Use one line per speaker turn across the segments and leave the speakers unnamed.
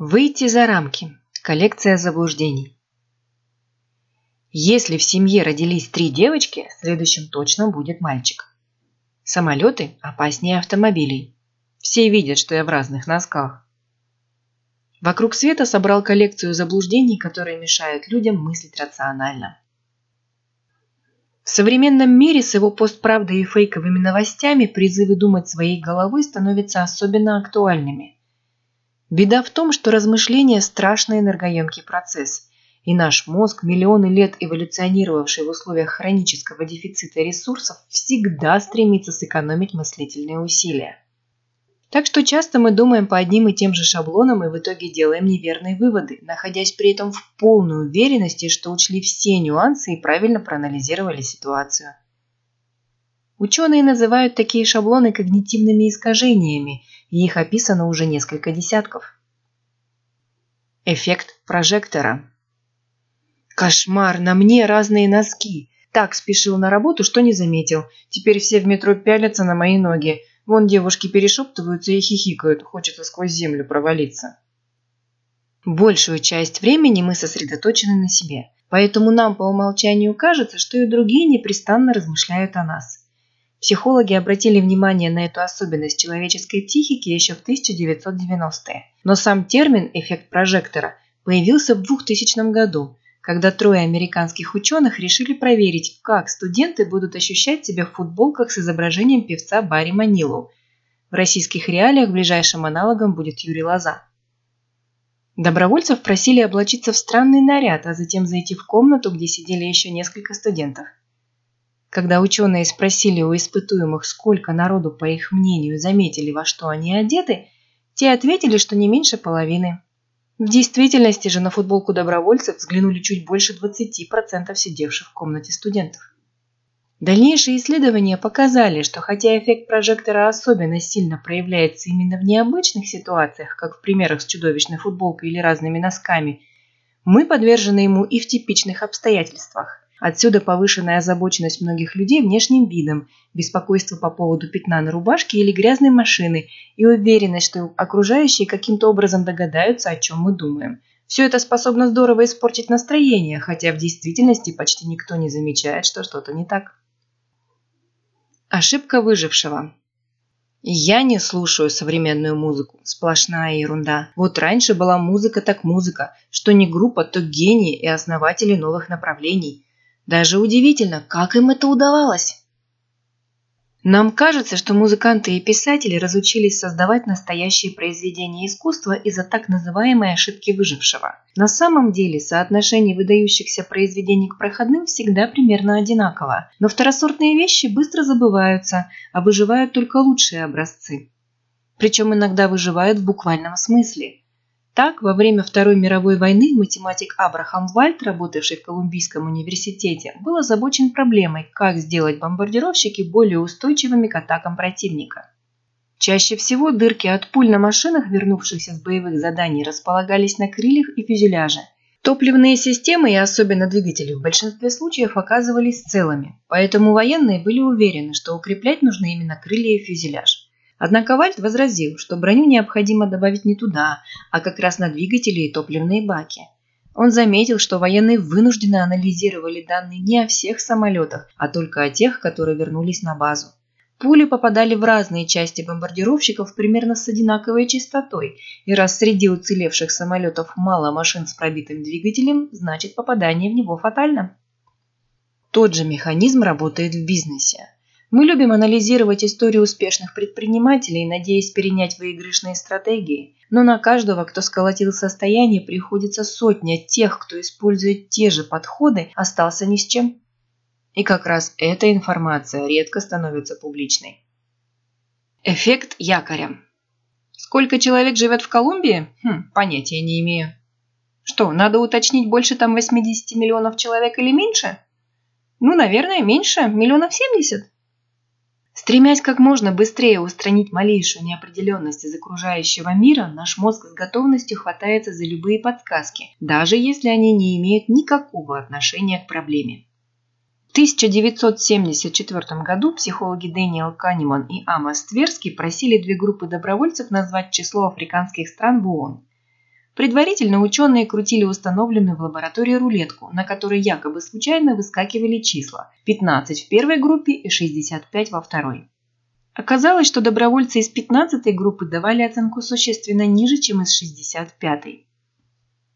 Выйти за рамки. Коллекция заблуждений. Если в семье родились три девочки, следующим точно будет мальчик. Самолеты опаснее автомобилей. Все видят, что я в разных носках. Вокруг света собрал коллекцию заблуждений, которые мешают людям мыслить рационально. В современном мире с его постправдой и фейковыми новостями призывы думать своей головой становятся особенно актуальными – Беда в том, что размышление – страшный энергоемкий процесс, и наш мозг, миллионы лет эволюционировавший в условиях хронического дефицита ресурсов, всегда стремится сэкономить мыслительные усилия. Так что часто мы думаем по одним и тем же шаблонам и в итоге делаем неверные выводы, находясь при этом в полной уверенности, что учли все нюансы и правильно проанализировали ситуацию. Ученые называют такие шаблоны когнитивными искажениями – и их описано уже несколько десятков. Эффект прожектора. Кошмар, на мне разные носки. Так спешил на работу, что не заметил. Теперь все в метро пялятся на мои ноги. Вон девушки перешептываются и хихикают, хочется сквозь землю провалиться. Большую часть времени мы сосредоточены на себе, поэтому нам по умолчанию кажется, что и другие непрестанно размышляют о нас. Психологи обратили внимание на эту особенность человеческой психики еще в 1990-е. Но сам термин «эффект прожектора» появился в 2000 году, когда трое американских ученых решили проверить, как студенты будут ощущать себя в футболках с изображением певца Барри Манилу. В российских реалиях ближайшим аналогом будет Юрий Лоза. Добровольцев просили облачиться в странный наряд, а затем зайти в комнату, где сидели еще несколько студентов. Когда ученые спросили у испытуемых, сколько народу, по их мнению, заметили, во что они одеты, те ответили, что не меньше половины. В действительности же на футболку добровольцев взглянули чуть больше 20% сидевших в комнате студентов. Дальнейшие исследования показали, что хотя эффект прожектора особенно сильно проявляется именно в необычных ситуациях, как в примерах с чудовищной футболкой или разными носками, мы подвержены ему и в типичных обстоятельствах – Отсюда повышенная озабоченность многих людей внешним видом, беспокойство по поводу пятна на рубашке или грязной машины и уверенность, что окружающие каким-то образом догадаются, о чем мы думаем. Все это способно здорово испортить настроение, хотя в действительности почти никто не замечает, что что-то не так. Ошибка выжившего. Я не слушаю современную музыку. Сплошная ерунда. Вот раньше была музыка так музыка, что не группа, то гении и основатели новых направлений – даже удивительно, как им это удавалось. Нам кажется, что музыканты и писатели разучились создавать настоящие произведения искусства из-за так называемой ошибки выжившего. На самом деле соотношение выдающихся произведений к проходным всегда примерно одинаково, но второсортные вещи быстро забываются, а выживают только лучшие образцы. Причем иногда выживают в буквальном смысле – так, во время Второй мировой войны математик Абрахам Вальт, работавший в Колумбийском университете, был озабочен проблемой, как сделать бомбардировщики более устойчивыми к атакам противника. Чаще всего дырки от пуль на машинах, вернувшихся с боевых заданий, располагались на крыльях и фюзеляже. Топливные системы и особенно двигатели в большинстве случаев оказывались целыми, поэтому военные были уверены, что укреплять нужно именно крылья и фюзеляж. Однако Вальт возразил, что броню необходимо добавить не туда, а как раз на двигатели и топливные баки. Он заметил, что военные вынужденно анализировали данные не о всех самолетах, а только о тех, которые вернулись на базу. Пули попадали в разные части бомбардировщиков примерно с одинаковой частотой, и раз среди уцелевших самолетов мало машин с пробитым двигателем, значит попадание в него фатально. Тот же механизм работает в бизнесе. Мы любим анализировать историю успешных предпринимателей, надеясь перенять выигрышные стратегии. Но на каждого, кто сколотил состояние, приходится сотня тех, кто использует те же подходы, остался ни с чем. И как раз эта информация редко становится публичной. Эффект якоря. Сколько человек живет в Колумбии? Хм, понятия не имею. Что, надо уточнить, больше там 80 миллионов человек или меньше? Ну, наверное, меньше, миллионов 70. Стремясь как можно быстрее устранить малейшую неопределенность из окружающего мира, наш мозг с готовностью хватается за любые подсказки, даже если они не имеют никакого отношения к проблеме. В 1974 году психологи Дэниел Канеман и Амос Тверский просили две группы добровольцев назвать число африканских стран в ООН. Предварительно ученые крутили установленную в лаборатории рулетку, на которой якобы случайно выскакивали числа – 15 в первой группе и 65 во второй. Оказалось, что добровольцы из 15 группы давали оценку существенно ниже, чем из 65-й.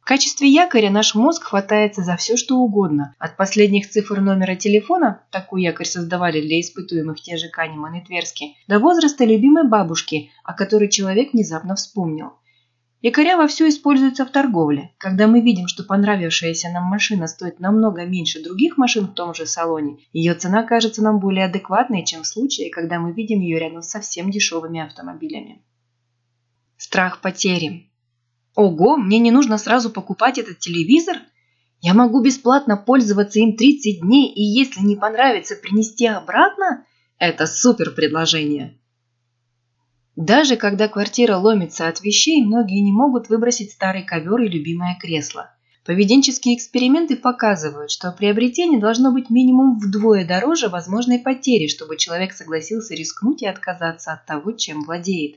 В качестве якоря наш мозг хватается за все, что угодно. От последних цифр номера телефона, такой якорь создавали для испытуемых те же Канеман и Тверски, до возраста любимой бабушки, о которой человек внезапно вспомнил. Якоря вовсю используются в торговле. Когда мы видим, что понравившаяся нам машина стоит намного меньше других машин в том же салоне, ее цена кажется нам более адекватной, чем в случае, когда мы видим ее рядом с совсем дешевыми автомобилями. Страх потери. Ого, мне не нужно сразу покупать этот телевизор? Я могу бесплатно пользоваться им 30 дней и если не понравится принести обратно? Это супер предложение. Даже когда квартира ломится от вещей, многие не могут выбросить старый ковер и любимое кресло. Поведенческие эксперименты показывают, что приобретение должно быть минимум вдвое дороже возможной потери, чтобы человек согласился рискнуть и отказаться от того, чем владеет.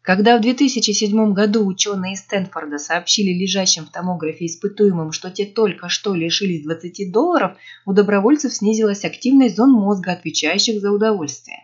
Когда в 2007 году ученые из Стэнфорда сообщили лежащим в томографе испытуемым, что те только что лишились 20 долларов, у добровольцев снизилась активность зон мозга, отвечающих за удовольствие.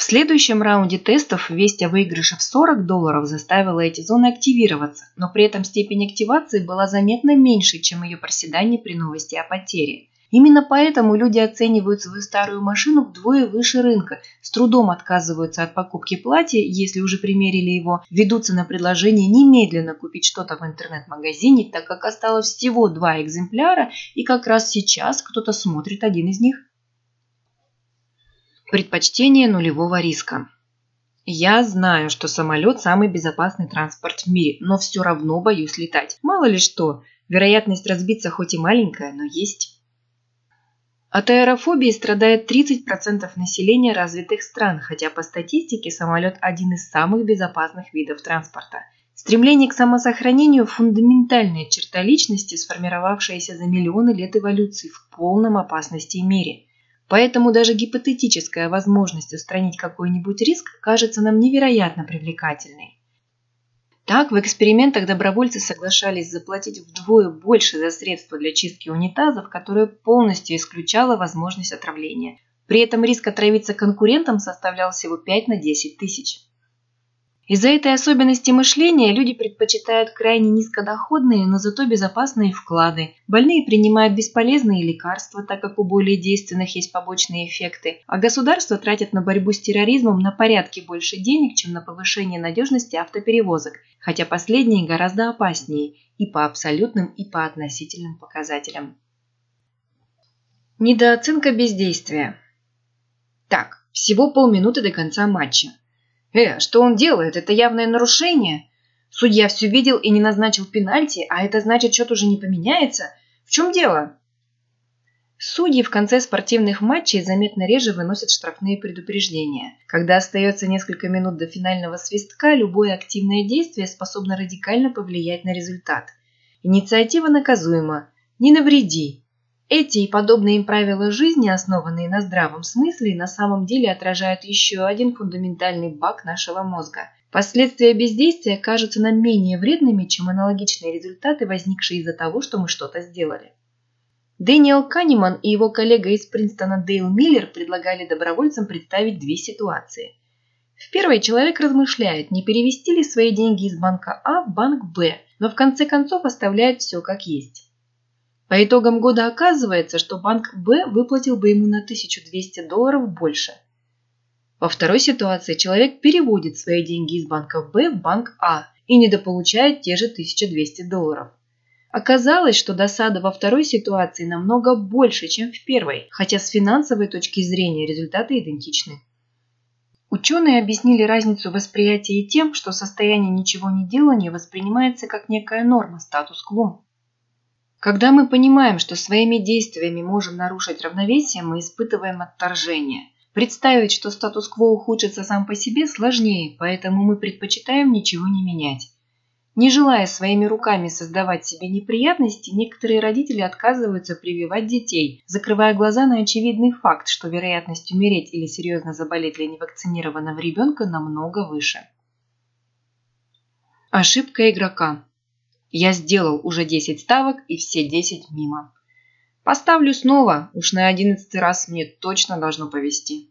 В следующем раунде тестов весть о выигрыше в 40 долларов заставила эти зоны активироваться, но при этом степень активации была заметно меньше, чем ее проседание при новости о потере. Именно поэтому люди оценивают свою старую машину вдвое выше рынка, с трудом отказываются от покупки платья, если уже примерили его, ведутся на предложение немедленно купить что-то в интернет-магазине, так как осталось всего два экземпляра, и как раз сейчас кто-то смотрит один из них. Предпочтение нулевого риска. Я знаю, что самолет самый безопасный транспорт в мире, но все равно боюсь летать. Мало ли что, вероятность разбиться хоть и маленькая, но есть. От аэрофобии страдает 30% населения развитых стран, хотя по статистике самолет один из самых безопасных видов транспорта. Стремление к самосохранению – фундаментальная черта личности, сформировавшаяся за миллионы лет эволюции в полном опасности и мере – Поэтому даже гипотетическая возможность устранить какой-нибудь риск кажется нам невероятно привлекательной. Так, в экспериментах добровольцы соглашались заплатить вдвое больше за средства для чистки унитазов, которое полностью исключало возможность отравления. При этом риск отравиться конкурентам составлял всего 5 на 10 тысяч. Из-за этой особенности мышления люди предпочитают крайне низкодоходные, но зато безопасные вклады. Больные принимают бесполезные лекарства, так как у более действенных есть побочные эффекты. А государство тратит на борьбу с терроризмом на порядки больше денег, чем на повышение надежности автоперевозок, хотя последние гораздо опаснее и по абсолютным, и по относительным показателям. Недооценка бездействия. Так, всего полминуты до конца матча. Э, что он делает? Это явное нарушение. Судья все видел и не назначил пенальти, а это значит, счет уже не поменяется. В чем дело? Судьи в конце спортивных матчей заметно реже выносят штрафные предупреждения. Когда остается несколько минут до финального свистка, любое активное действие способно радикально повлиять на результат. Инициатива наказуема. Не навреди, эти и подобные им правила жизни, основанные на здравом смысле, на самом деле отражают еще один фундаментальный баг нашего мозга. Последствия бездействия кажутся нам менее вредными, чем аналогичные результаты, возникшие из-за того, что мы что-то сделали. Дэниел Канеман и его коллега из Принстона Дейл Миллер предлагали добровольцам представить две ситуации. В первой человек размышляет, не перевести ли свои деньги из банка А в банк Б, но в конце концов оставляет все как есть. По итогам года оказывается, что банк Б выплатил бы ему на 1200 долларов больше. Во второй ситуации человек переводит свои деньги из банка Б в банк А и недополучает те же 1200 долларов. Оказалось, что досада во второй ситуации намного больше, чем в первой, хотя с финансовой точки зрения результаты идентичны. Ученые объяснили разницу восприятия тем, что состояние ничего не делания воспринимается как некая норма, статус-кво. Когда мы понимаем, что своими действиями можем нарушить равновесие, мы испытываем отторжение. Представить, что статус-кво ухудшится сам по себе, сложнее, поэтому мы предпочитаем ничего не менять. Не желая своими руками создавать себе неприятности, некоторые родители отказываются прививать детей, закрывая глаза на очевидный факт, что вероятность умереть или серьезно заболеть для невакцинированного ребенка намного выше. Ошибка игрока. Я сделал уже 10 ставок и все 10 мимо. Поставлю снова, уж на одиннадцатый раз мне точно должно повезти.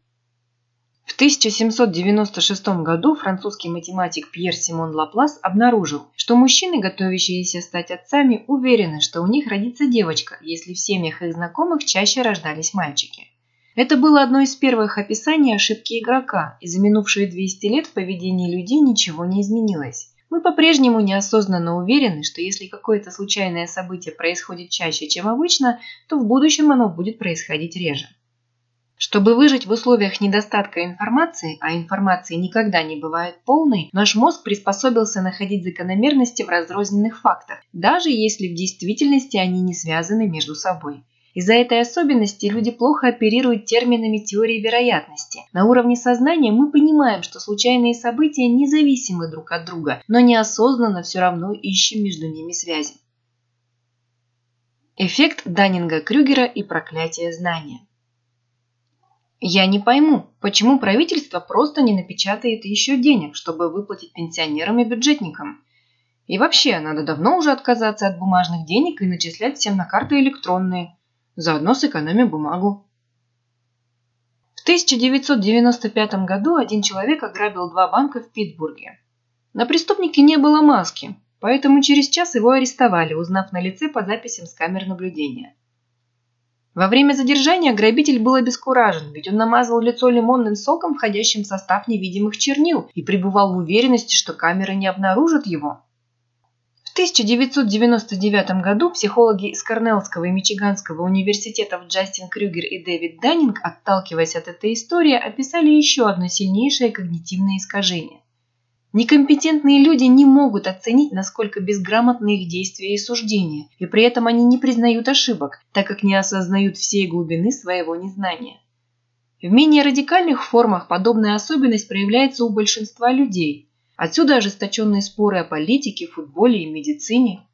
В 1796 году французский математик Пьер Симон Лаплас обнаружил, что мужчины, готовящиеся стать отцами, уверены, что у них родится девочка, если в семьях их знакомых чаще рождались мальчики. Это было одно из первых описаний ошибки игрока, и за минувшие 200 лет в поведении людей ничего не изменилось. Мы по-прежнему неосознанно уверены, что если какое-то случайное событие происходит чаще, чем обычно, то в будущем оно будет происходить реже. Чтобы выжить в условиях недостатка информации, а информации никогда не бывает полной, наш мозг приспособился находить закономерности в разрозненных фактах, даже если в действительности они не связаны между собой. Из-за этой особенности люди плохо оперируют терминами теории вероятности. На уровне сознания мы понимаем, что случайные события независимы друг от друга, но неосознанно все равно ищем между ними связи. Эффект Даннинга-Крюгера и проклятие знания. Я не пойму, почему правительство просто не напечатает еще денег, чтобы выплатить пенсионерам и бюджетникам. И вообще, надо давно уже отказаться от бумажных денег и начислять всем на карты электронные. Заодно сэкономим бумагу. В 1995 году один человек ограбил два банка в Питтсбурге. На преступнике не было маски, поэтому через час его арестовали, узнав на лице по записям с камер наблюдения. Во время задержания грабитель был обескуражен, ведь он намазал лицо лимонным соком, входящим в состав невидимых чернил, и пребывал в уверенности, что камеры не обнаружат его. В 1999 году психологи из Корнеллского и Мичиганского университетов Джастин Крюгер и Дэвид Даннинг, отталкиваясь от этой истории, описали еще одно сильнейшее когнитивное искажение. Некомпетентные люди не могут оценить, насколько безграмотны их действия и суждения, и при этом они не признают ошибок, так как не осознают всей глубины своего незнания. В менее радикальных формах подобная особенность проявляется у большинства людей. Отсюда ожесточенные споры о политике, футболе и медицине.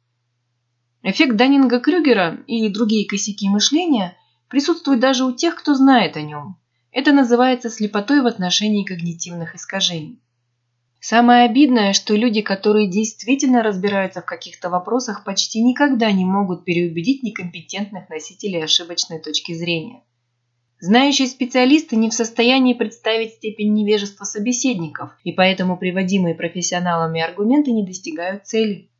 Эффект Даннинга-Крюгера и другие косяки мышления присутствуют даже у тех, кто знает о нем. Это называется слепотой в отношении когнитивных искажений. Самое обидное, что люди, которые действительно разбираются в каких-то вопросах, почти никогда не могут переубедить некомпетентных носителей ошибочной точки зрения. Знающие специалисты не в состоянии представить степень невежества собеседников, и поэтому приводимые профессионалами аргументы не достигают цели.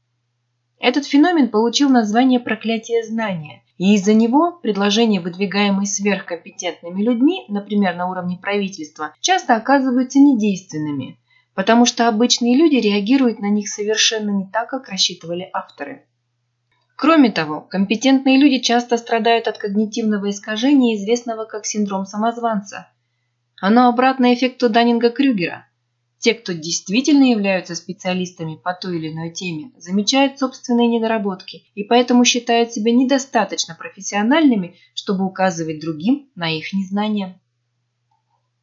Этот феномен получил название проклятие знания, и из-за него предложения, выдвигаемые сверхкомпетентными людьми, например, на уровне правительства, часто оказываются недейственными – потому что обычные люди реагируют на них совершенно не так, как рассчитывали авторы. Кроме того, компетентные люди часто страдают от когнитивного искажения, известного как синдром самозванца. Оно обратно эффекту Даннинга-Крюгера. Те, кто действительно являются специалистами по той или иной теме, замечают собственные недоработки и поэтому считают себя недостаточно профессиональными, чтобы указывать другим на их незнание.